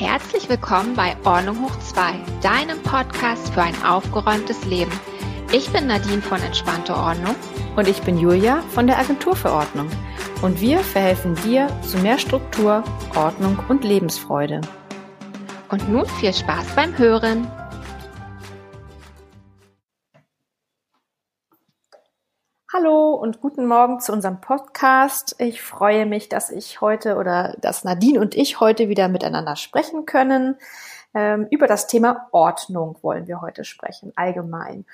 Herzlich willkommen bei Ordnung hoch 2, deinem Podcast für ein aufgeräumtes Leben. Ich bin Nadine von Entspannte Ordnung. Und ich bin Julia von der Agentur für Ordnung. Und wir verhelfen dir zu mehr Struktur, Ordnung und Lebensfreude. Und nun viel Spaß beim Hören. Und guten Morgen zu unserem Podcast. Ich freue mich, dass ich heute oder dass Nadine und ich heute wieder miteinander sprechen können. Ähm, über das Thema Ordnung wollen wir heute sprechen, allgemein.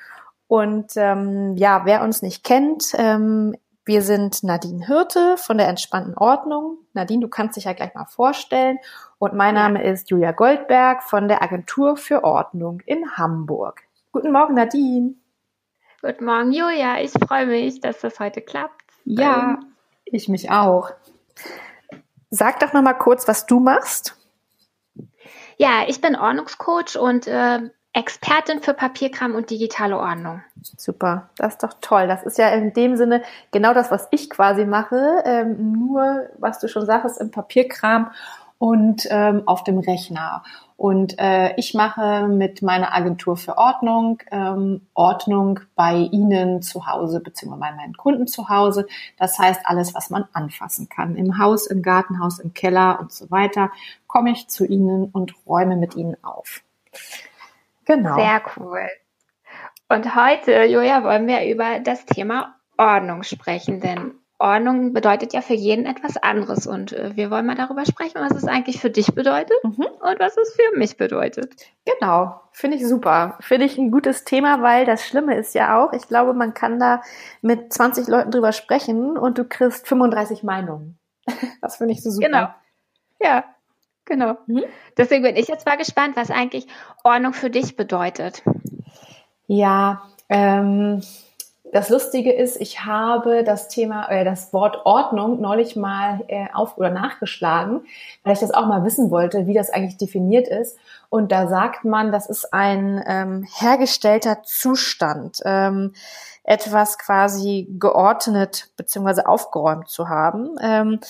Und ähm, ja, wer uns nicht kennt, ähm, wir sind Nadine Hirte von der entspannten Ordnung. Nadine, du kannst dich ja gleich mal vorstellen. Und mein Name ist Julia Goldberg von der Agentur für Ordnung in Hamburg. Guten Morgen, Nadine. Guten Morgen, Julia. Ich freue mich, dass das heute klappt. Ja, ich mich auch. Sag doch noch mal kurz, was du machst. Ja, ich bin Ordnungscoach und äh, Expertin für Papierkram und digitale Ordnung. Super, das ist doch toll. Das ist ja in dem Sinne genau das, was ich quasi mache, ähm, nur was du schon sagst, im Papierkram und ähm, auf dem Rechner. Und äh, ich mache mit meiner Agentur für Ordnung ähm, Ordnung bei Ihnen zu Hause beziehungsweise bei meinen Kunden zu Hause. Das heißt, alles, was man anfassen kann. Im Haus, im Gartenhaus, im Keller und so weiter, komme ich zu Ihnen und räume mit Ihnen auf. Genau. Sehr cool. Und heute, Julia, wollen wir über das Thema Ordnung sprechen, denn Ordnung bedeutet ja für jeden etwas anderes und äh, wir wollen mal darüber sprechen, was es eigentlich für dich bedeutet mhm. und was es für mich bedeutet. Genau, finde ich super. Finde ich ein gutes Thema, weil das Schlimme ist ja auch, ich glaube, man kann da mit 20 Leuten drüber sprechen und du kriegst 35 Meinungen. Das finde ich so super. Genau. Ja, genau. Mhm. Deswegen bin ich jetzt mal gespannt, was eigentlich Ordnung für dich bedeutet. Ja, ähm, das Lustige ist, ich habe das Thema, äh, das Wort Ordnung neulich mal äh, auf oder nachgeschlagen, weil ich das auch mal wissen wollte, wie das eigentlich definiert ist. Und da sagt man, das ist ein ähm, hergestellter Zustand, ähm, etwas quasi geordnet bzw. aufgeräumt zu haben. Ähm,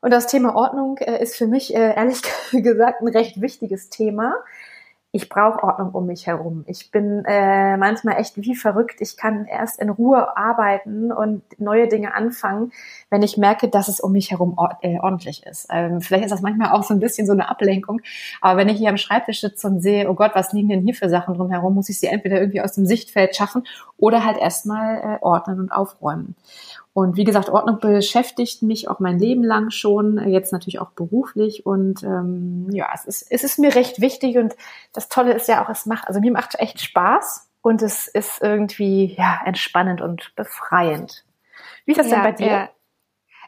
und das Thema Ordnung äh, ist für mich äh, ehrlich gesagt ein recht wichtiges Thema ich brauche Ordnung um mich herum. Ich bin äh, manchmal echt wie verrückt. Ich kann erst in Ruhe arbeiten und neue Dinge anfangen, wenn ich merke, dass es um mich herum or äh, ordentlich ist. Ähm, vielleicht ist das manchmal auch so ein bisschen so eine Ablenkung. Aber wenn ich hier am Schreibtisch sitze und sehe, oh Gott, was liegen denn hier für Sachen drumherum, muss ich sie entweder irgendwie aus dem Sichtfeld schaffen oder halt erstmal äh, ordnen und aufräumen. Und wie gesagt, Ordnung beschäftigt mich auch mein Leben lang schon, jetzt natürlich auch beruflich. Und ähm, ja, es ist, es ist mir recht wichtig. Und das Tolle ist ja auch, es macht, also mir macht echt Spaß und es ist irgendwie ja entspannend und befreiend. Wie ist das ja, denn bei dir? Ja.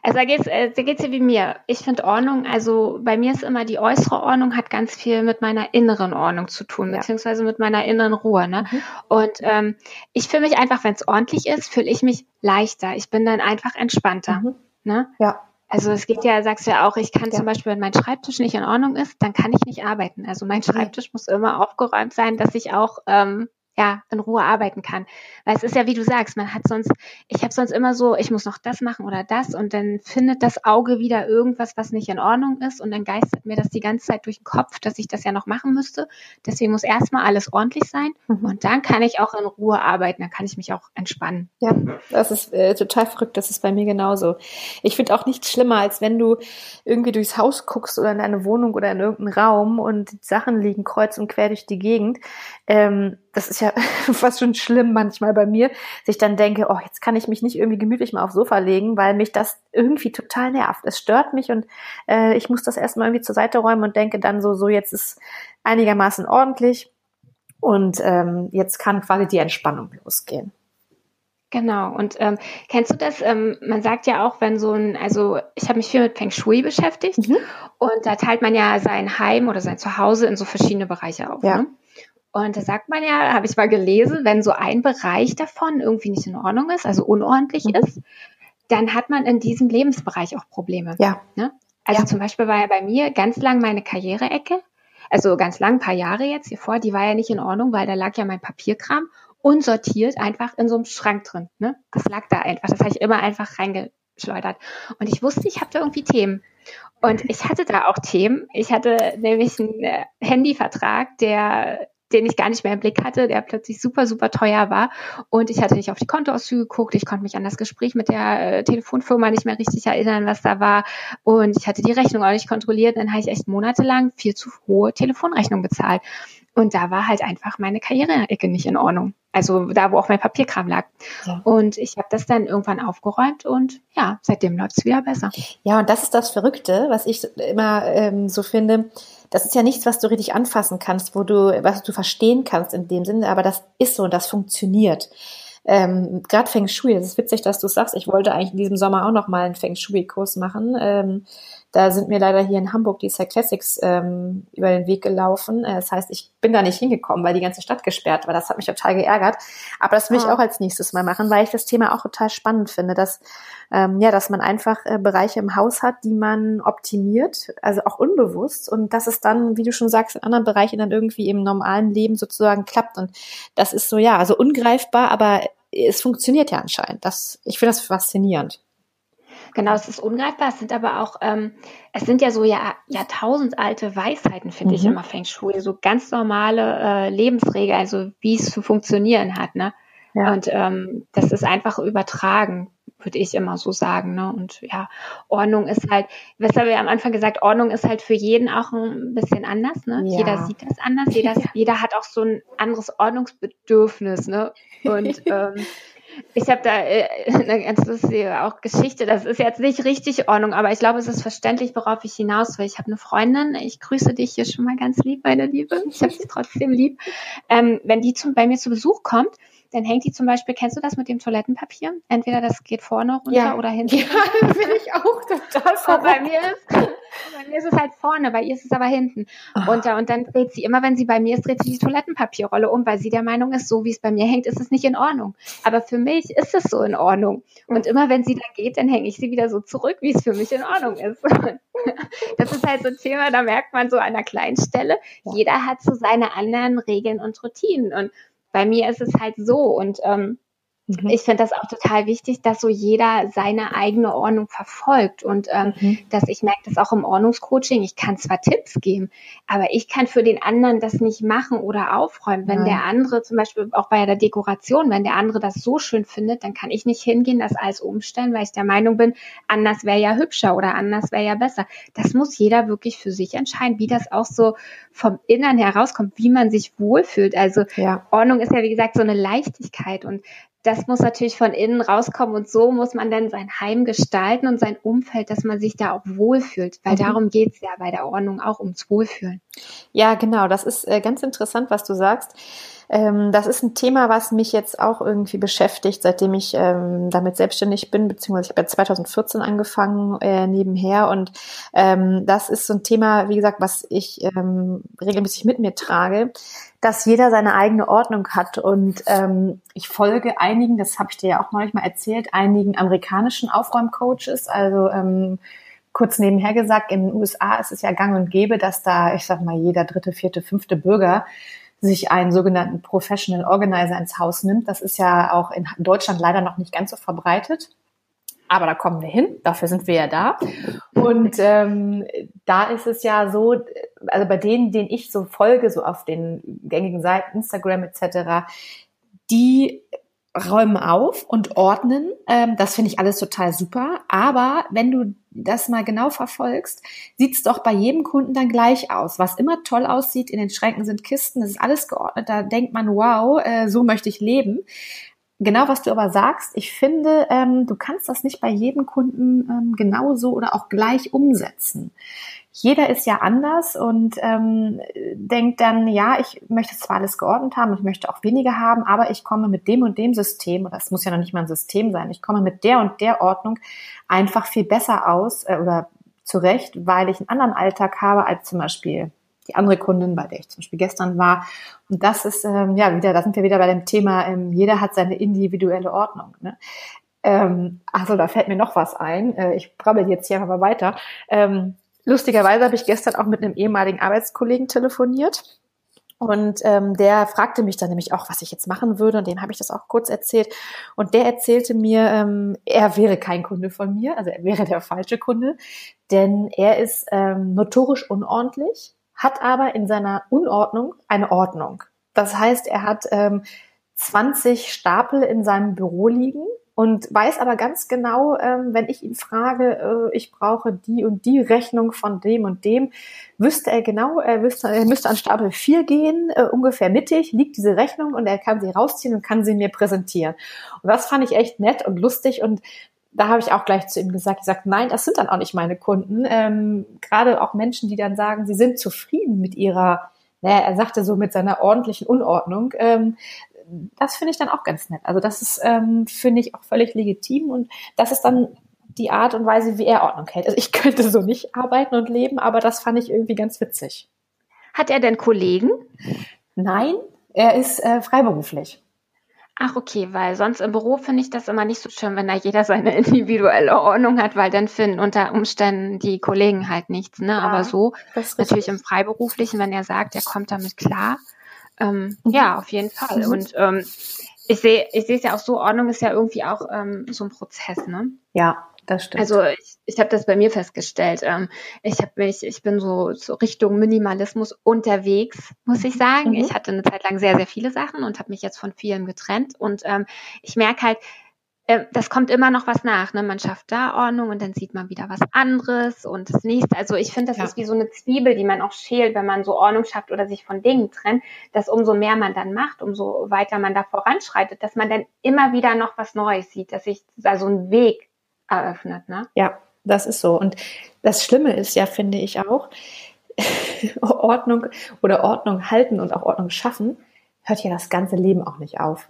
Also da geht's, äh, da geht's ja wie mir. Ich finde Ordnung, also bei mir ist immer die äußere Ordnung hat ganz viel mit meiner inneren Ordnung zu tun, ja. beziehungsweise mit meiner inneren Ruhe. Ne? Mhm. Und ähm, ich fühle mich einfach, wenn es ordentlich ist, fühle ich mich leichter. Ich bin dann einfach entspannter. Mhm. Ne? Ja. Also es geht ja, sagst du ja auch, ich kann ja. zum Beispiel, wenn mein Schreibtisch nicht in Ordnung ist, dann kann ich nicht arbeiten. Also mein Schreibtisch muss immer aufgeräumt sein, dass ich auch ähm, ja, in Ruhe arbeiten kann. Weil es ist ja, wie du sagst, man hat sonst, ich habe sonst immer so, ich muss noch das machen oder das und dann findet das Auge wieder irgendwas, was nicht in Ordnung ist und dann geistert mir das die ganze Zeit durch den Kopf, dass ich das ja noch machen müsste. Deswegen muss erstmal alles ordentlich sein mhm. und dann kann ich auch in Ruhe arbeiten, dann kann ich mich auch entspannen. Ja, das ist äh, total verrückt, das ist bei mir genauso. Ich finde auch nichts schlimmer, als wenn du irgendwie durchs Haus guckst oder in deine Wohnung oder in irgendeinen Raum und Sachen liegen kreuz und quer durch die Gegend. Ähm, das ist ja fast schon schlimm manchmal bei mir, sich dann denke, oh, jetzt kann ich mich nicht irgendwie gemütlich mal aufs Sofa legen, weil mich das irgendwie total nervt. Es stört mich und äh, ich muss das erstmal irgendwie zur Seite räumen und denke dann so, so jetzt ist einigermaßen ordentlich und ähm, jetzt kann quasi die Entspannung losgehen. Genau. Und ähm, kennst du das? Ähm, man sagt ja auch, wenn so ein, also ich habe mich viel mit Feng Shui beschäftigt mhm. und da teilt man ja sein Heim oder sein Zuhause in so verschiedene Bereiche auf. Ja. Ne? Und da sagt man ja, habe ich mal gelesen, wenn so ein Bereich davon irgendwie nicht in Ordnung ist, also unordentlich mhm. ist, dann hat man in diesem Lebensbereich auch Probleme. Ja. Ne? Also ja. zum Beispiel war ja bei mir ganz lang meine Karriereecke, also ganz lang, ein paar Jahre jetzt hier vor, die war ja nicht in Ordnung, weil da lag ja mein Papierkram unsortiert einfach in so einem Schrank drin. Ne? Das lag da einfach. Das habe ich immer einfach reingeschleudert. Und ich wusste, ich habe da irgendwie Themen. Und ich hatte da auch Themen. Ich hatte nämlich einen äh, Handyvertrag, der den ich gar nicht mehr im Blick hatte, der plötzlich super, super teuer war. Und ich hatte nicht auf die Kontoauszüge geguckt. Ich konnte mich an das Gespräch mit der äh, Telefonfirma nicht mehr richtig erinnern, was da war. Und ich hatte die Rechnung auch nicht kontrolliert. Dann habe ich echt monatelang viel zu hohe Telefonrechnung bezahlt. Und da war halt einfach meine Karriereecke nicht in Ordnung. Also da, wo auch mein Papierkram lag. Ja. Und ich habe das dann irgendwann aufgeräumt und ja, seitdem läuft es wieder besser. Ja, und das ist das Verrückte, was ich immer ähm, so finde. Das ist ja nichts, was du richtig anfassen kannst, wo du, was du verstehen kannst in dem Sinne, aber das ist so und das funktioniert. Ähm, Gerade Feng Shui, das ist witzig, dass du sagst, ich wollte eigentlich in diesem Sommer auch noch mal einen Feng Shui-Kurs machen. Ähm, da sind mir leider hier in Hamburg die Side Classics ähm, über den Weg gelaufen. Äh, das heißt, ich bin da nicht hingekommen, weil die ganze Stadt gesperrt war. Das hat mich total geärgert. Aber das will ich ah. auch als nächstes mal machen, weil ich das Thema auch total spannend finde, dass ähm, ja, dass man einfach äh, Bereiche im Haus hat, die man optimiert, also auch unbewusst, und dass es dann, wie du schon sagst, in anderen Bereichen dann irgendwie im normalen Leben sozusagen klappt. Und das ist so ja, also ungreifbar, aber es funktioniert ja anscheinend. Das, ich finde das faszinierend. Genau, es ist ungreifbar. Es sind aber auch, ähm, es sind ja so Jahr, jahrtausendalte Weisheiten, finde mhm. ich immer Feng Shui. So ganz normale äh, Lebensregeln, also wie es zu funktionieren hat. Ne? Ja. Und ähm, das ist einfach übertragen, würde ich immer so sagen. Ne? Und ja, Ordnung ist halt, weshalb wir am Anfang gesagt, Ordnung ist halt für jeden auch ein bisschen anders. Ne? Ja. Jeder sieht das anders, jeder, ja. jeder hat auch so ein anderes Ordnungsbedürfnis. Ne? Und ähm, ich habe da äh, eine ganz lustige auch Geschichte. Das ist jetzt nicht richtig Ordnung, aber ich glaube, es ist verständlich, worauf ich hinaus will. Ich habe eine Freundin, ich grüße dich hier schon mal ganz lieb, meine Liebe. Ich habe sie trotzdem lieb. Ähm, wenn die zum, bei mir zu Besuch kommt, dann hängt die zum Beispiel, kennst du das mit dem Toilettenpapier? Entweder das geht vorne runter ja. oder hinten. Ja, das finde ich auch total verrückt. Bei mir ist, bei mir ist es halt vorne, bei ihr ist es aber hinten runter. Und dann dreht sie immer, wenn sie bei mir ist, dreht sie die Toilettenpapierrolle um, weil sie der Meinung ist, so wie es bei mir hängt, ist es nicht in Ordnung. Aber für mich ist es so in Ordnung. Und immer wenn sie da geht, dann hänge ich sie wieder so zurück, wie es für mich in Ordnung ist. Das ist halt so ein Thema, da merkt man so an einer kleinen Stelle, jeder hat so seine anderen Regeln und Routinen. Und bei mir ist es halt so und ähm, Mhm. Ich finde das auch total wichtig, dass so jeder seine eigene Ordnung verfolgt und ähm, mhm. dass ich merke das auch im Ordnungscoaching. Ich kann zwar Tipps geben, aber ich kann für den anderen das nicht machen oder aufräumen. Wenn Nein. der andere zum Beispiel auch bei der Dekoration, wenn der andere das so schön findet, dann kann ich nicht hingehen, das alles umstellen, weil ich der Meinung bin, anders wäre ja hübscher oder anders wäre ja besser. Das muss jeder wirklich für sich entscheiden, wie das auch so vom Innern herauskommt, wie man sich wohlfühlt. Also ja. Ordnung ist ja wie gesagt so eine Leichtigkeit und das muss natürlich von innen rauskommen und so muss man dann sein Heim gestalten und sein Umfeld, dass man sich da auch wohlfühlt, weil mhm. darum geht's ja bei der Ordnung auch ums Wohlfühlen. Ja, genau, das ist äh, ganz interessant, was du sagst. Ähm, das ist ein Thema, was mich jetzt auch irgendwie beschäftigt, seitdem ich ähm, damit selbstständig bin, beziehungsweise ich habe ja 2014 angefangen äh, nebenher. Und ähm, das ist so ein Thema, wie gesagt, was ich ähm, regelmäßig mit mir trage, dass jeder seine eigene Ordnung hat. Und ähm, ich folge einigen, das habe ich dir ja auch neulich mal erzählt, einigen amerikanischen Aufräumcoaches, also ähm, kurz nebenher gesagt, in den USA ist es ja gang und gäbe, dass da, ich sag mal, jeder dritte, vierte, fünfte Bürger sich einen sogenannten Professional Organizer ins Haus nimmt. Das ist ja auch in Deutschland leider noch nicht ganz so verbreitet. Aber da kommen wir hin, dafür sind wir ja da. Und ähm, da ist es ja so, also bei denen, denen ich so folge, so auf den gängigen Seiten, Instagram etc., die räumen auf und ordnen. Ähm, das finde ich alles total super. Aber wenn du das mal genau verfolgst, sieht es doch bei jedem Kunden dann gleich aus. Was immer toll aussieht, in den Schränken sind Kisten, das ist alles geordnet. Da denkt man, wow, äh, so möchte ich leben. Genau, was du aber sagst, ich finde, ähm, du kannst das nicht bei jedem Kunden ähm, genauso oder auch gleich umsetzen jeder ist ja anders und ähm, denkt dann, ja, ich möchte zwar alles geordnet haben und ich möchte auch weniger haben, aber ich komme mit dem und dem System, oder es muss ja noch nicht mal ein System sein, ich komme mit der und der Ordnung einfach viel besser aus äh, oder zurecht, weil ich einen anderen Alltag habe als zum Beispiel die andere Kundin, bei der ich zum Beispiel gestern war. Und das ist ähm, ja wieder, da sind wir wieder bei dem Thema, ähm, jeder hat seine individuelle Ordnung. Ne? Ähm, also da fällt mir noch was ein. Äh, ich brabbel jetzt hier aber weiter. Ähm, Lustigerweise habe ich gestern auch mit einem ehemaligen Arbeitskollegen telefoniert. Und ähm, der fragte mich dann nämlich auch, was ich jetzt machen würde. Und dem habe ich das auch kurz erzählt. Und der erzählte mir, ähm, er wäre kein Kunde von mir, also er wäre der falsche Kunde, denn er ist ähm, notorisch unordentlich, hat aber in seiner Unordnung eine Ordnung. Das heißt, er hat ähm, 20 Stapel in seinem Büro liegen und weiß aber ganz genau, ähm, wenn ich ihn frage, äh, ich brauche die und die Rechnung von dem und dem, wüsste er genau, er, wüsste, er müsste an Stapel 4 gehen, äh, ungefähr mittig liegt diese Rechnung und er kann sie rausziehen und kann sie mir präsentieren. Und das fand ich echt nett und lustig und da habe ich auch gleich zu ihm gesagt, gesagt, nein, das sind dann auch nicht meine Kunden. Ähm, Gerade auch Menschen, die dann sagen, sie sind zufrieden mit ihrer naja, er sagte so mit seiner ordentlichen Unordnung, ähm, das finde ich dann auch ganz nett. Also das ist, ähm, finde ich, auch völlig legitim und das ist dann die Art und Weise, wie er Ordnung hält. Also ich könnte so nicht arbeiten und leben, aber das fand ich irgendwie ganz witzig. Hat er denn Kollegen? Nein, er ist äh, freiberuflich. Ach, okay, weil sonst im Büro finde ich das immer nicht so schön, wenn da jeder seine individuelle Ordnung hat, weil dann finden unter Umständen die Kollegen halt nichts, ne? Ja, Aber so, natürlich im Freiberuflichen, wenn er sagt, er kommt damit klar, ähm, mhm. Ja, auf jeden Fall. Mhm. Und ähm, ich sehe ich sehe es ja auch so, Ordnung ist ja irgendwie auch ähm, so ein Prozess, ne? Ja, das stimmt. Also ich, ich habe das bei mir festgestellt. Ähm, ich habe mich, ich bin so, so Richtung Minimalismus unterwegs, muss ich sagen. Mhm. Ich hatte eine Zeit lang sehr, sehr viele Sachen und habe mich jetzt von vielen getrennt. Und ähm, ich merke halt, äh, das kommt immer noch was nach. Ne? Man schafft da Ordnung und dann sieht man wieder was anderes und das nächste. Also ich finde, das ja. ist wie so eine Zwiebel, die man auch schält, wenn man so Ordnung schafft oder sich von Dingen trennt, dass umso mehr man dann macht, umso weiter man da voranschreitet, dass man dann immer wieder noch was Neues sieht, dass sich da so ein Weg eröffnet. Ne? Ja, das ist so. Und das Schlimme ist ja, finde ich auch, Ordnung oder Ordnung halten und auch Ordnung schaffen, hört ja das ganze Leben auch nicht auf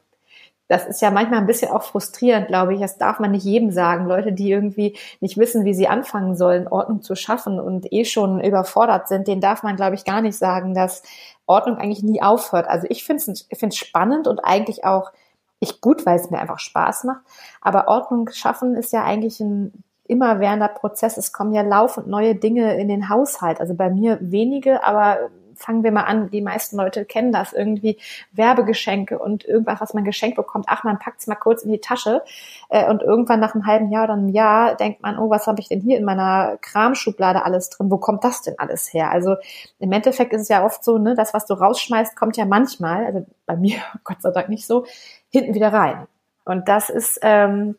das ist ja manchmal ein bisschen auch frustrierend, glaube ich. Das darf man nicht jedem sagen. Leute, die irgendwie nicht wissen, wie sie anfangen sollen, Ordnung zu schaffen und eh schon überfordert sind, denen darf man, glaube ich, gar nicht sagen, dass Ordnung eigentlich nie aufhört. Also ich finde es spannend und eigentlich auch ich gut, weil es mir einfach Spaß macht. Aber Ordnung schaffen ist ja eigentlich ein immerwährender Prozess. Es kommen ja laufend neue Dinge in den Haushalt. Also bei mir wenige, aber fangen wir mal an, die meisten Leute kennen das, irgendwie Werbegeschenke und irgendwas, was man geschenkt bekommt, ach, man packt es mal kurz in die Tasche äh, und irgendwann nach einem halben Jahr oder einem Jahr denkt man, oh, was habe ich denn hier in meiner Kramschublade alles drin, wo kommt das denn alles her? Also im Endeffekt ist es ja oft so, ne, das, was du rausschmeißt, kommt ja manchmal, also bei mir Gott sei Dank nicht so, hinten wieder rein. Und das ist ähm,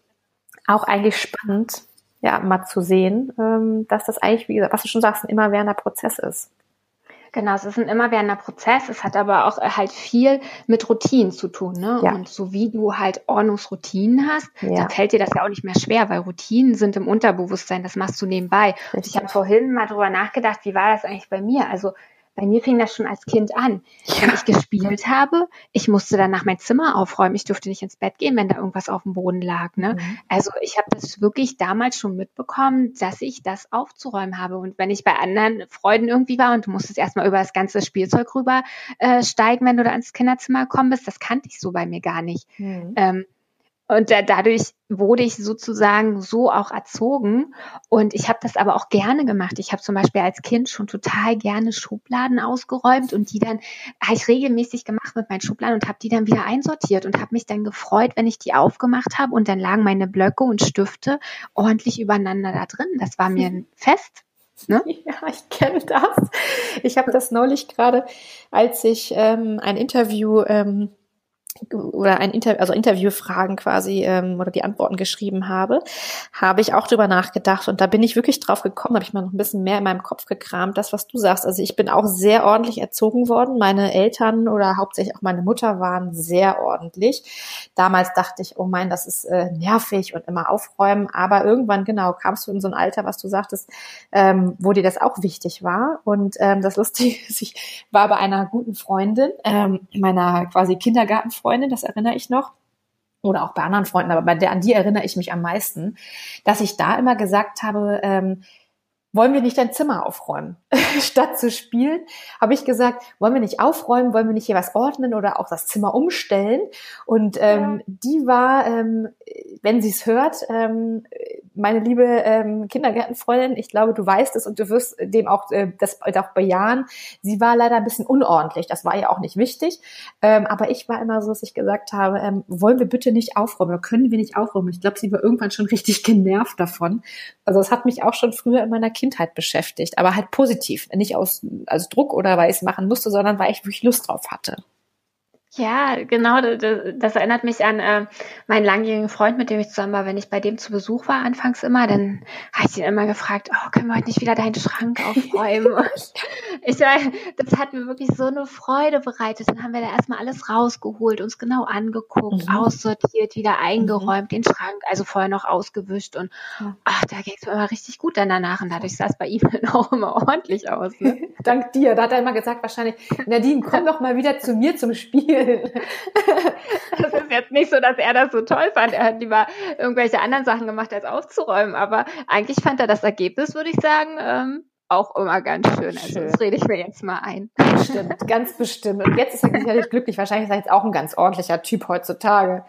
auch eigentlich spannend, ja, mal zu sehen, ähm, dass das eigentlich, wie gesagt, was du schon sagst, ein immerwährender Prozess ist. Genau, es ist ein immerwährender Prozess. Es hat aber auch äh, halt viel mit Routinen zu tun. Ne? Ja. Und so wie du halt Ordnungsroutinen hast, ja. dann fällt dir das ja auch nicht mehr schwer, weil Routinen sind im Unterbewusstsein, das machst du nebenbei. Und ich habe vorhin mal drüber nachgedacht, wie war das eigentlich bei mir? Also bei mir fing das schon als Kind an. Ja. Wenn ich gespielt habe, ich musste dann nach mein Zimmer aufräumen. Ich durfte nicht ins Bett gehen, wenn da irgendwas auf dem Boden lag. Ne? Mhm. Also ich habe das wirklich damals schon mitbekommen, dass ich das aufzuräumen habe. Und wenn ich bei anderen Freuden irgendwie war und du musstest erstmal über das ganze Spielzeug rüber äh, steigen, wenn du da ins Kinderzimmer gekommen bist, das kannte ich so bei mir gar nicht. Mhm. Ähm, und da, dadurch wurde ich sozusagen so auch erzogen. Und ich habe das aber auch gerne gemacht. Ich habe zum Beispiel als Kind schon total gerne Schubladen ausgeräumt und die dann habe ich regelmäßig gemacht mit meinen Schubladen und habe die dann wieder einsortiert und habe mich dann gefreut, wenn ich die aufgemacht habe und dann lagen meine Blöcke und Stifte ordentlich übereinander da drin. Das war mir ein Fest. Ne? Ja, ich kenne das. Ich habe das neulich gerade, als ich ähm, ein Interview ähm, oder ein Interview, also Interviewfragen quasi ähm, oder die Antworten geschrieben habe, habe ich auch drüber nachgedacht und da bin ich wirklich drauf gekommen, habe ich mal noch ein bisschen mehr in meinem Kopf gekramt, das was du sagst. Also ich bin auch sehr ordentlich erzogen worden. Meine Eltern oder hauptsächlich auch meine Mutter waren sehr ordentlich. Damals dachte ich, oh mein, das ist äh, nervig und immer aufräumen, aber irgendwann genau kamst du in so ein Alter, was du sagtest, ähm, wo dir das auch wichtig war und ähm, das Lustige ist, ich war bei einer guten Freundin, ähm, meiner quasi Kindergartenfreundin Freundin, das erinnere ich noch, oder auch bei anderen Freunden, aber bei der, an die erinnere ich mich am meisten, dass ich da immer gesagt habe, ähm, wollen wir nicht dein Zimmer aufräumen? Statt zu spielen, habe ich gesagt, wollen wir nicht aufräumen, wollen wir nicht hier was ordnen oder auch das Zimmer umstellen? Und ähm, ja. die war, ähm, wenn sie es hört, ähm, meine liebe ähm, Kindergärtenfreundin, ich glaube, du weißt es und du wirst dem auch äh, das auch bejahen. Sie war leider ein bisschen unordentlich. Das war ja auch nicht wichtig. Ähm, aber ich war immer so, dass ich gesagt habe, ähm, wollen wir bitte nicht aufräumen oder können wir nicht aufräumen? Ich glaube, sie war irgendwann schon richtig genervt davon. Also es hat mich auch schon früher in meiner Kindheit beschäftigt, aber halt positiv, nicht aus als Druck oder weil ich es machen musste, sondern weil ich wirklich Lust drauf hatte. Ja, genau. Das, das erinnert mich an äh, meinen langjährigen Freund, mit dem ich zusammen war. Wenn ich bei dem zu Besuch war, anfangs immer, dann habe ich ihn immer gefragt, oh, können wir heute nicht wieder deinen Schrank aufräumen? ich, das hat mir wirklich so eine Freude bereitet. Dann haben wir da erstmal alles rausgeholt, uns genau angeguckt, mhm. aussortiert, wieder eingeräumt, mhm. den Schrank, also vorher noch ausgewischt und ach, da ging es mir immer richtig gut dann danach und dadurch sah es bei ihm dann auch immer ordentlich aus. Ne? Dank dir. Da hat er immer gesagt, wahrscheinlich, Nadine, komm doch mal wieder zu mir zum Spiel das ist jetzt nicht so, dass er das so toll fand. Er hat lieber irgendwelche anderen Sachen gemacht, als aufzuräumen. Aber eigentlich fand er das Ergebnis, würde ich sagen, ähm, auch immer ganz schön. Also schön. das rede ich mir jetzt mal ein. Stimmt, ganz bestimmt. Und jetzt ist er sicherlich glücklich. Wahrscheinlich ist er jetzt auch ein ganz ordentlicher Typ heutzutage.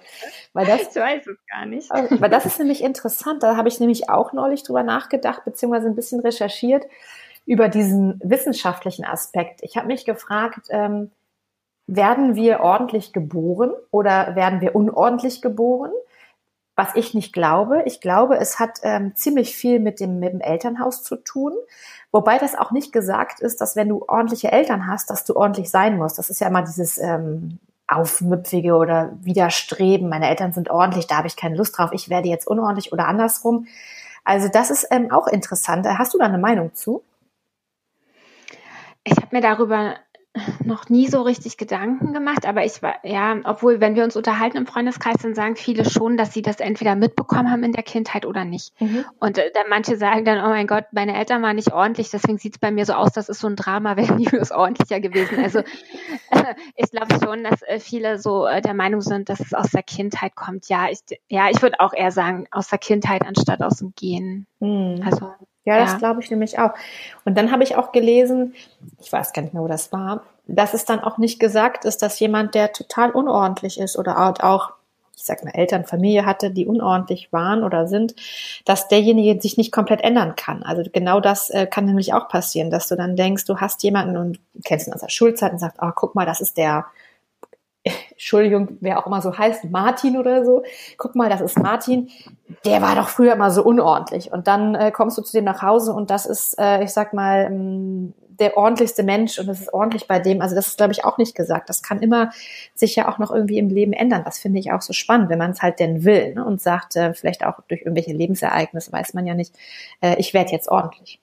Weil das, ich weiß es gar nicht. Weil das ist nämlich interessant. Da habe ich nämlich auch neulich drüber nachgedacht, beziehungsweise ein bisschen recherchiert über diesen wissenschaftlichen Aspekt. Ich habe mich gefragt, ähm, werden wir ordentlich geboren oder werden wir unordentlich geboren? Was ich nicht glaube. Ich glaube, es hat ähm, ziemlich viel mit dem, mit dem Elternhaus zu tun. Wobei das auch nicht gesagt ist, dass wenn du ordentliche Eltern hast, dass du ordentlich sein musst. Das ist ja immer dieses ähm, Aufmüpfige oder Widerstreben. Meine Eltern sind ordentlich, da habe ich keine Lust drauf. Ich werde jetzt unordentlich oder andersrum. Also das ist ähm, auch interessant. Hast du da eine Meinung zu? Ich habe mir darüber noch nie so richtig Gedanken gemacht, aber ich war, ja, obwohl, wenn wir uns unterhalten im Freundeskreis, dann sagen viele schon, dass sie das entweder mitbekommen haben in der Kindheit oder nicht. Mhm. Und äh, dann manche sagen dann, oh mein Gott, meine Eltern waren nicht ordentlich, deswegen sieht es bei mir so aus, das ist so ein Drama, wäre nie was ordentlicher gewesen. Also äh, ich glaube schon, dass äh, viele so äh, der Meinung sind, dass es aus der Kindheit kommt. Ja, ich, ja, ich würde auch eher sagen, aus der Kindheit anstatt aus dem Gehen. Mhm. Also ja, das ja. glaube ich nämlich auch. Und dann habe ich auch gelesen, ich weiß gar nicht mehr, wo das war, dass es dann auch nicht gesagt ist, dass jemand, der total unordentlich ist oder auch, ich sag mal, Eltern, Familie hatte, die unordentlich waren oder sind, dass derjenige sich nicht komplett ändern kann. Also genau das äh, kann nämlich auch passieren, dass du dann denkst, du hast jemanden und kennst ihn aus der Schulzeit und sagst, oh, guck mal, das ist der Entschuldigung, wer auch immer so heißt, Martin oder so. Guck mal, das ist Martin. Der war doch früher immer so unordentlich. Und dann äh, kommst du zu dem nach Hause und das ist, äh, ich sag mal, ähm, der ordentlichste Mensch und es ist ordentlich bei dem. Also das ist, glaube ich, auch nicht gesagt. Das kann immer sich ja auch noch irgendwie im Leben ändern. Das finde ich auch so spannend, wenn man es halt denn will ne? und sagt, äh, vielleicht auch durch irgendwelche Lebensereignisse, weiß man ja nicht, äh, ich werde jetzt ordentlich.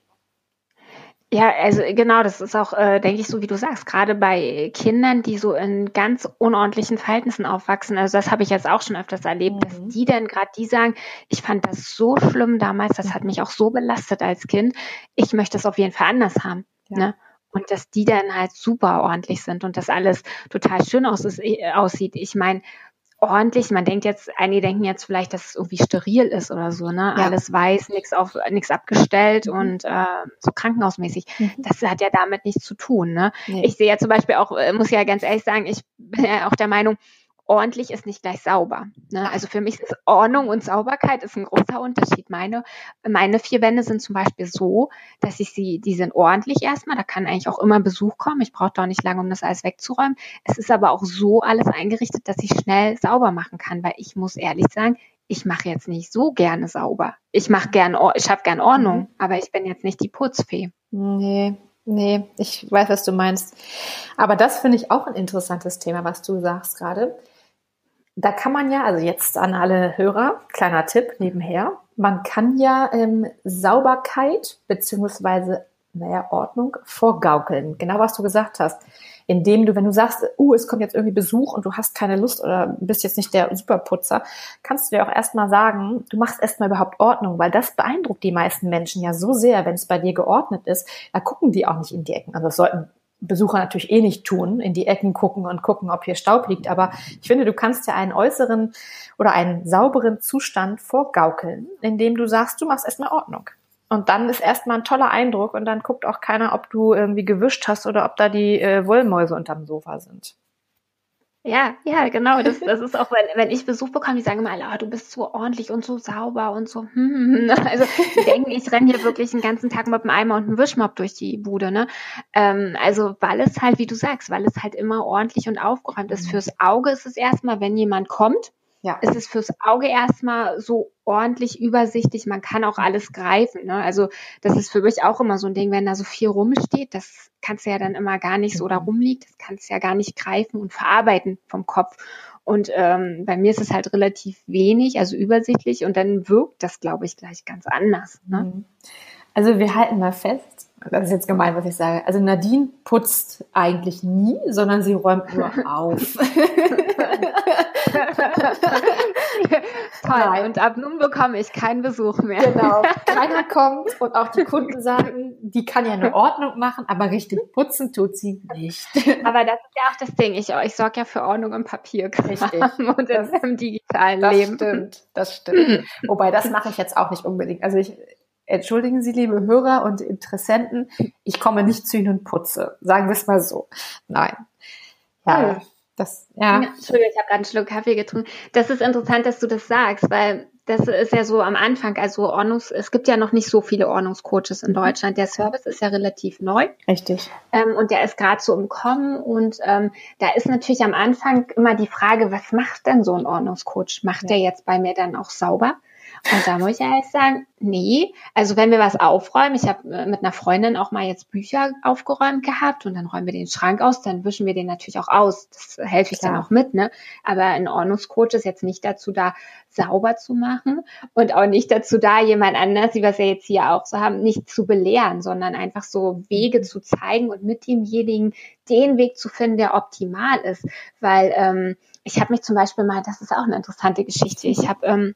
Ja, also genau, das ist auch, äh, denke ich, so wie du sagst, gerade bei Kindern, die so in ganz unordentlichen Verhältnissen aufwachsen. Also das habe ich jetzt auch schon öfters erlebt, mhm. dass die dann gerade die sagen, ich fand das so schlimm damals, das hat mich auch so belastet als Kind. Ich möchte es auf jeden Fall anders haben. Ja. Ne? Und dass die dann halt super ordentlich sind und das alles total schön aus, äh, aussieht. Ich meine, ordentlich. Man denkt jetzt, einige denken jetzt vielleicht, dass es irgendwie steril ist oder so, ne? Ja. Alles weiß, nichts auf, nichts abgestellt mhm. und äh, so krankenhausmäßig. Mhm. Das hat ja damit nichts zu tun, ne? Nee. Ich sehe ja zum Beispiel auch, äh, muss ja ganz ehrlich sagen, ich bin ja auch der Meinung, ordentlich ist nicht gleich sauber. Ne? Also für mich ist Ordnung und Sauberkeit ist ein großer Unterschied. Meine, meine vier Wände sind zum Beispiel so, dass ich sie, die sind ordentlich erstmal, da kann eigentlich auch immer Besuch kommen. Ich brauche doch nicht lange, um das alles wegzuräumen. Es ist aber auch so alles eingerichtet, dass ich schnell sauber machen kann, weil ich muss ehrlich sagen, ich mache jetzt nicht so gerne sauber. Ich mache gern, ich habe gern Ordnung, mhm. aber ich bin jetzt nicht die Putzfee. Nee, Nee, ich weiß, was du meinst. Aber das finde ich auch ein interessantes Thema, was du sagst gerade. Da kann man ja, also jetzt an alle Hörer, kleiner Tipp nebenher, man kann ja ähm, Sauberkeit beziehungsweise naja, Ordnung vorgaukeln. Genau was du gesagt hast. Indem du, wenn du sagst, uh, es kommt jetzt irgendwie Besuch und du hast keine Lust oder bist jetzt nicht der Superputzer, kannst du dir auch erstmal sagen, du machst erstmal überhaupt Ordnung, weil das beeindruckt die meisten Menschen ja so sehr, wenn es bei dir geordnet ist, da gucken die auch nicht in die Ecken. Also das sollten Besucher natürlich eh nicht tun, in die Ecken gucken und gucken, ob hier Staub liegt. Aber ich finde, du kannst ja einen äußeren oder einen sauberen Zustand vorgaukeln, indem du sagst, du machst erstmal Ordnung. Und dann ist erstmal ein toller Eindruck und dann guckt auch keiner, ob du irgendwie gewischt hast oder ob da die äh, Wollmäuse unterm Sofa sind. Ja, ja, genau. Das, das ist auch, wenn, wenn ich Besuch bekomme, die sagen immer alle, oh, du bist so ordentlich und so sauber und so. Hm? Also die denken, ich renne hier wirklich den ganzen Tag mit einem Eimer und einem Wischmopp durch die Bude. Ne? Ähm, also weil es halt, wie du sagst, weil es halt immer ordentlich und aufgeräumt ist. Mhm. Fürs Auge ist es erstmal, wenn jemand kommt, ja. ist es fürs Auge erstmal so ordentlich übersichtlich. Man kann auch alles greifen. Ne? Also das ist für mich auch immer so ein Ding, wenn da so viel rumsteht, das kannst du ja dann immer gar nicht so da mhm. rumliegt, das kannst du ja gar nicht greifen und verarbeiten vom Kopf. Und ähm, bei mir ist es halt relativ wenig, also übersichtlich und dann wirkt das, glaube ich, gleich ganz anders. Ne? Mhm. Also wir halten mal fest, das ist jetzt gemein, was ich sage. Also Nadine putzt eigentlich nie, sondern sie räumt nur auf. Toll. Nein. Und ab nun bekomme ich keinen Besuch mehr. Genau. Keiner kommt und auch die Kunden sagen, die kann ja eine Ordnung machen, aber richtig putzen tut sie nicht. Aber das ist ja auch das Ding. Ich, ich sorge ja für Ordnung im Papier und das, im digitalen das Leben. Das stimmt, das stimmt. Wobei, das mache ich jetzt auch nicht unbedingt. Also ich, entschuldigen Sie, liebe Hörer und Interessenten, ich komme nicht zu Ihnen und putze. Sagen wir es mal so. Nein. Ja. Hm. Das, ja. ja Entschuldigung, ich habe gerade einen Schluck Kaffee getrunken. Das ist interessant, dass du das sagst, weil das ist ja so am Anfang, also Ordnungs, es gibt ja noch nicht so viele Ordnungscoaches in mhm. Deutschland. Der Service ist ja relativ neu. Richtig. Ähm, und der ist gerade so im Kommen. Und ähm, da ist natürlich am Anfang immer die Frage, was macht denn so ein Ordnungscoach? Macht ja. der jetzt bei mir dann auch sauber? Und da muss ich ehrlich sagen, nee. Also wenn wir was aufräumen, ich habe äh, mit einer Freundin auch mal jetzt Bücher aufgeräumt gehabt und dann räumen wir den Schrank aus, dann wischen wir den natürlich auch aus. Das helfe ich Klar. dann auch mit, ne? Aber ein Ordnungscoach ist jetzt nicht dazu da, sauber zu machen und auch nicht dazu da, jemand anders, wie wir es ja jetzt hier auch so haben, nicht zu belehren, sondern einfach so Wege zu zeigen und mit demjenigen den Weg zu finden, der optimal ist. Weil ähm, ich habe mich zum Beispiel mal, das ist auch eine interessante Geschichte, ich habe ähm,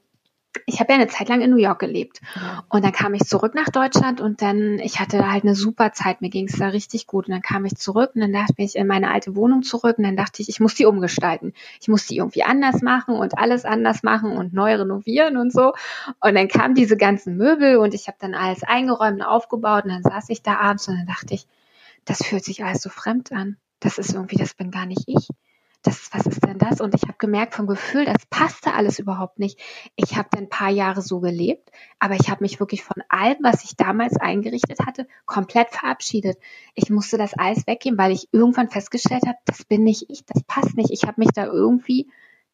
ich habe ja eine Zeit lang in New York gelebt. Und dann kam ich zurück nach Deutschland und dann, ich hatte halt eine super Zeit, mir ging es da richtig gut. Und dann kam ich zurück und dann dachte ich in meine alte Wohnung zurück und dann dachte ich, ich muss die umgestalten. Ich muss die irgendwie anders machen und alles anders machen und neu renovieren und so. Und dann kamen diese ganzen Möbel und ich habe dann alles eingeräumt und aufgebaut und dann saß ich da abends und dann dachte ich, das fühlt sich alles so fremd an. Das ist irgendwie, das bin gar nicht ich das, was ist denn das? Und ich habe gemerkt vom Gefühl, das passte alles überhaupt nicht. Ich habe dann ein paar Jahre so gelebt, aber ich habe mich wirklich von allem, was ich damals eingerichtet hatte, komplett verabschiedet. Ich musste das alles weggeben, weil ich irgendwann festgestellt habe, das bin nicht ich, das passt nicht. Ich habe mich da irgendwie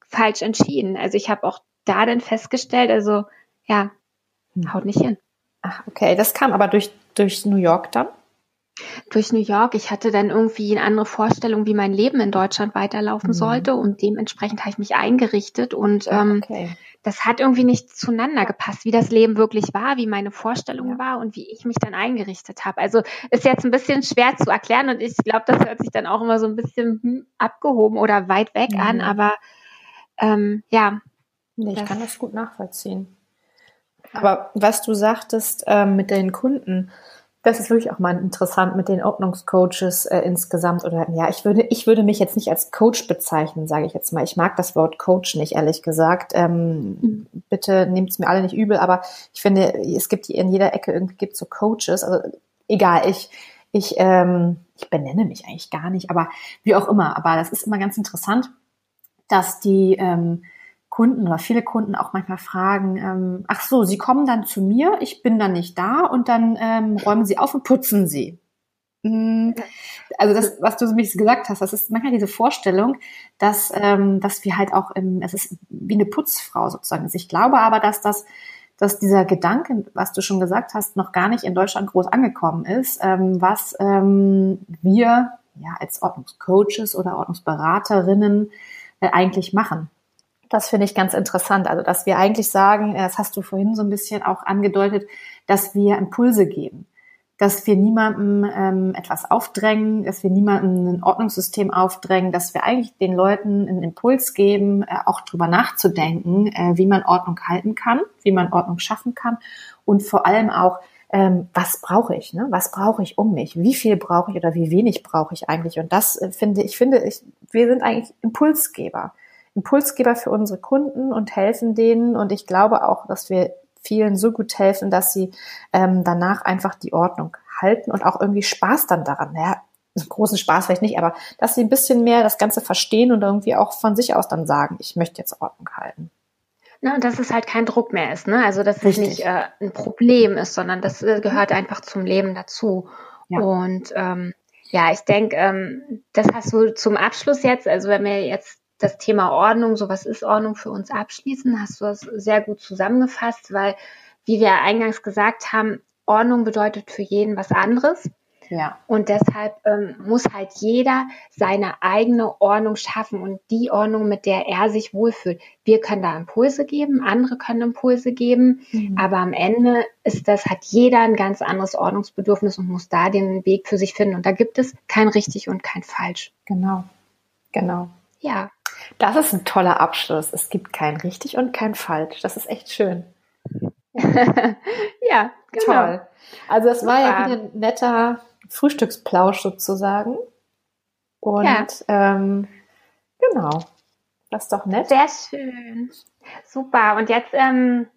falsch entschieden. Also ich habe auch da dann festgestellt, also ja, hm. haut nicht hin. Ach, okay. Das kam aber durch, durch New York dann? Durch New York. Ich hatte dann irgendwie eine andere Vorstellung, wie mein Leben in Deutschland weiterlaufen mhm. sollte und dementsprechend habe ich mich eingerichtet und ähm, okay. das hat irgendwie nicht zueinander gepasst, wie das Leben wirklich war, wie meine Vorstellung war und wie ich mich dann eingerichtet habe. Also ist jetzt ein bisschen schwer zu erklären und ich glaube, das hört sich dann auch immer so ein bisschen hm, abgehoben oder weit weg mhm. an, aber ähm, ja. Nee, ich kann das gut nachvollziehen. Aber was du sagtest ähm, mit den Kunden, das ist wirklich auch mal interessant mit den Ordnungscoaches äh, insgesamt oder ja, ich würde ich würde mich jetzt nicht als Coach bezeichnen, sage ich jetzt mal. Ich mag das Wort Coach nicht ehrlich gesagt. Ähm, mhm. Bitte nehmt es mir alle nicht übel, aber ich finde, es gibt in jeder Ecke irgendwie gibt so Coaches. Also egal, ich ich ähm, ich benenne mich eigentlich gar nicht, aber wie auch immer. Aber das ist immer ganz interessant, dass die ähm, Kunden oder viele Kunden auch manchmal fragen, ähm, ach so, Sie kommen dann zu mir, ich bin dann nicht da und dann ähm, räumen Sie auf und putzen Sie. Mm, also das, was du mich gesagt hast, das ist manchmal diese Vorstellung, dass, ähm, dass wir halt auch, im, es ist wie eine Putzfrau sozusagen. Ich glaube aber, dass das, dass dieser Gedanke, was du schon gesagt hast, noch gar nicht in Deutschland groß angekommen ist, ähm, was ähm, wir ja als Ordnungscoaches oder Ordnungsberaterinnen äh, eigentlich machen. Das finde ich ganz interessant. Also, dass wir eigentlich sagen, das hast du vorhin so ein bisschen auch angedeutet, dass wir Impulse geben, dass wir niemandem ähm, etwas aufdrängen, dass wir niemandem ein Ordnungssystem aufdrängen, dass wir eigentlich den Leuten einen Impuls geben, äh, auch drüber nachzudenken, äh, wie man Ordnung halten kann, wie man Ordnung schaffen kann und vor allem auch, ähm, was brauche ich, ne? was brauche ich um mich, wie viel brauche ich oder wie wenig brauche ich eigentlich. Und das äh, finde ich, finde ich, wir sind eigentlich Impulsgeber. Impulsgeber für unsere Kunden und helfen denen. Und ich glaube auch, dass wir vielen so gut helfen, dass sie ähm, danach einfach die Ordnung halten und auch irgendwie Spaß dann daran. Ja, großen Spaß vielleicht nicht, aber dass sie ein bisschen mehr das Ganze verstehen und irgendwie auch von sich aus dann sagen, ich möchte jetzt Ordnung halten. Na, und dass es halt kein Druck mehr ist, ne? Also dass Richtig. es nicht äh, ein Problem ist, sondern das äh, gehört einfach zum Leben dazu. Ja. Und ähm, ja, ich denke, ähm, das hast du zum Abschluss jetzt, also wenn wir jetzt das Thema Ordnung, so was ist Ordnung für uns abschließen, hast du das sehr gut zusammengefasst, weil, wie wir eingangs gesagt haben, Ordnung bedeutet für jeden was anderes. Ja. Und deshalb ähm, muss halt jeder seine eigene Ordnung schaffen und die Ordnung, mit der er sich wohlfühlt. Wir können da Impulse geben, andere können Impulse geben, mhm. aber am Ende ist das, hat jeder ein ganz anderes Ordnungsbedürfnis und muss da den Weg für sich finden. Und da gibt es kein richtig und kein falsch. Genau. Genau. Ja. Das ist ein toller Abschluss. Es gibt kein richtig und kein falsch. Das ist echt schön. ja, genau. Toll. Also es war ja wieder ein netter Frühstücksplausch sozusagen. Und ja. ähm, genau, das ist doch nett. Sehr schön. Super. Und jetzt ähm,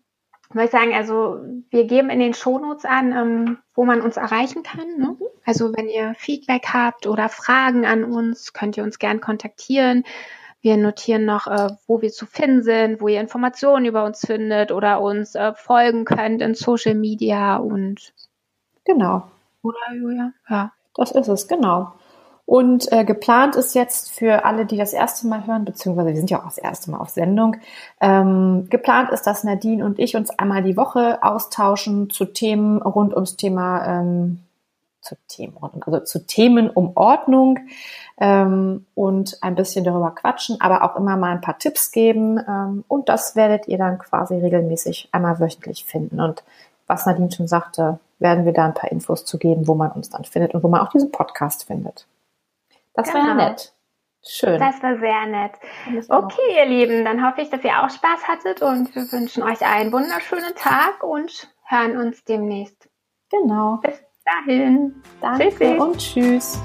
würde ich sagen, also wir geben in den Shownotes an, ähm, wo man uns erreichen kann. Ne? Mhm. Also wenn ihr Feedback habt oder Fragen an uns, könnt ihr uns gern kontaktieren. Wir notieren noch, äh, wo wir zu finden sind, wo ihr Informationen über uns findet oder uns äh, folgen könnt in Social Media und genau. Oder, Julia? Ja. Das ist es, genau. Und äh, geplant ist jetzt für alle, die das erste Mal hören, beziehungsweise wir sind ja auch das erste Mal auf Sendung, ähm, geplant ist, dass Nadine und ich uns einmal die Woche austauschen zu Themen rund ums Thema, ähm, zu Themen, also zu Themen um Ordnung ähm, und ein bisschen darüber quatschen, aber auch immer mal ein paar Tipps geben. Ähm, und das werdet ihr dann quasi regelmäßig einmal wöchentlich finden. Und was Nadine schon sagte, werden wir da ein paar Infos zu geben, wo man uns dann findet und wo man auch diesen Podcast findet. Das genau. war nett. Schön. Das war sehr nett. Okay, ihr Lieben, dann hoffe ich, dass ihr auch Spaß hattet und wir wünschen euch einen wunderschönen Tag und hören uns demnächst. Genau. Bis dahin. Danke Tschüssi. und tschüss.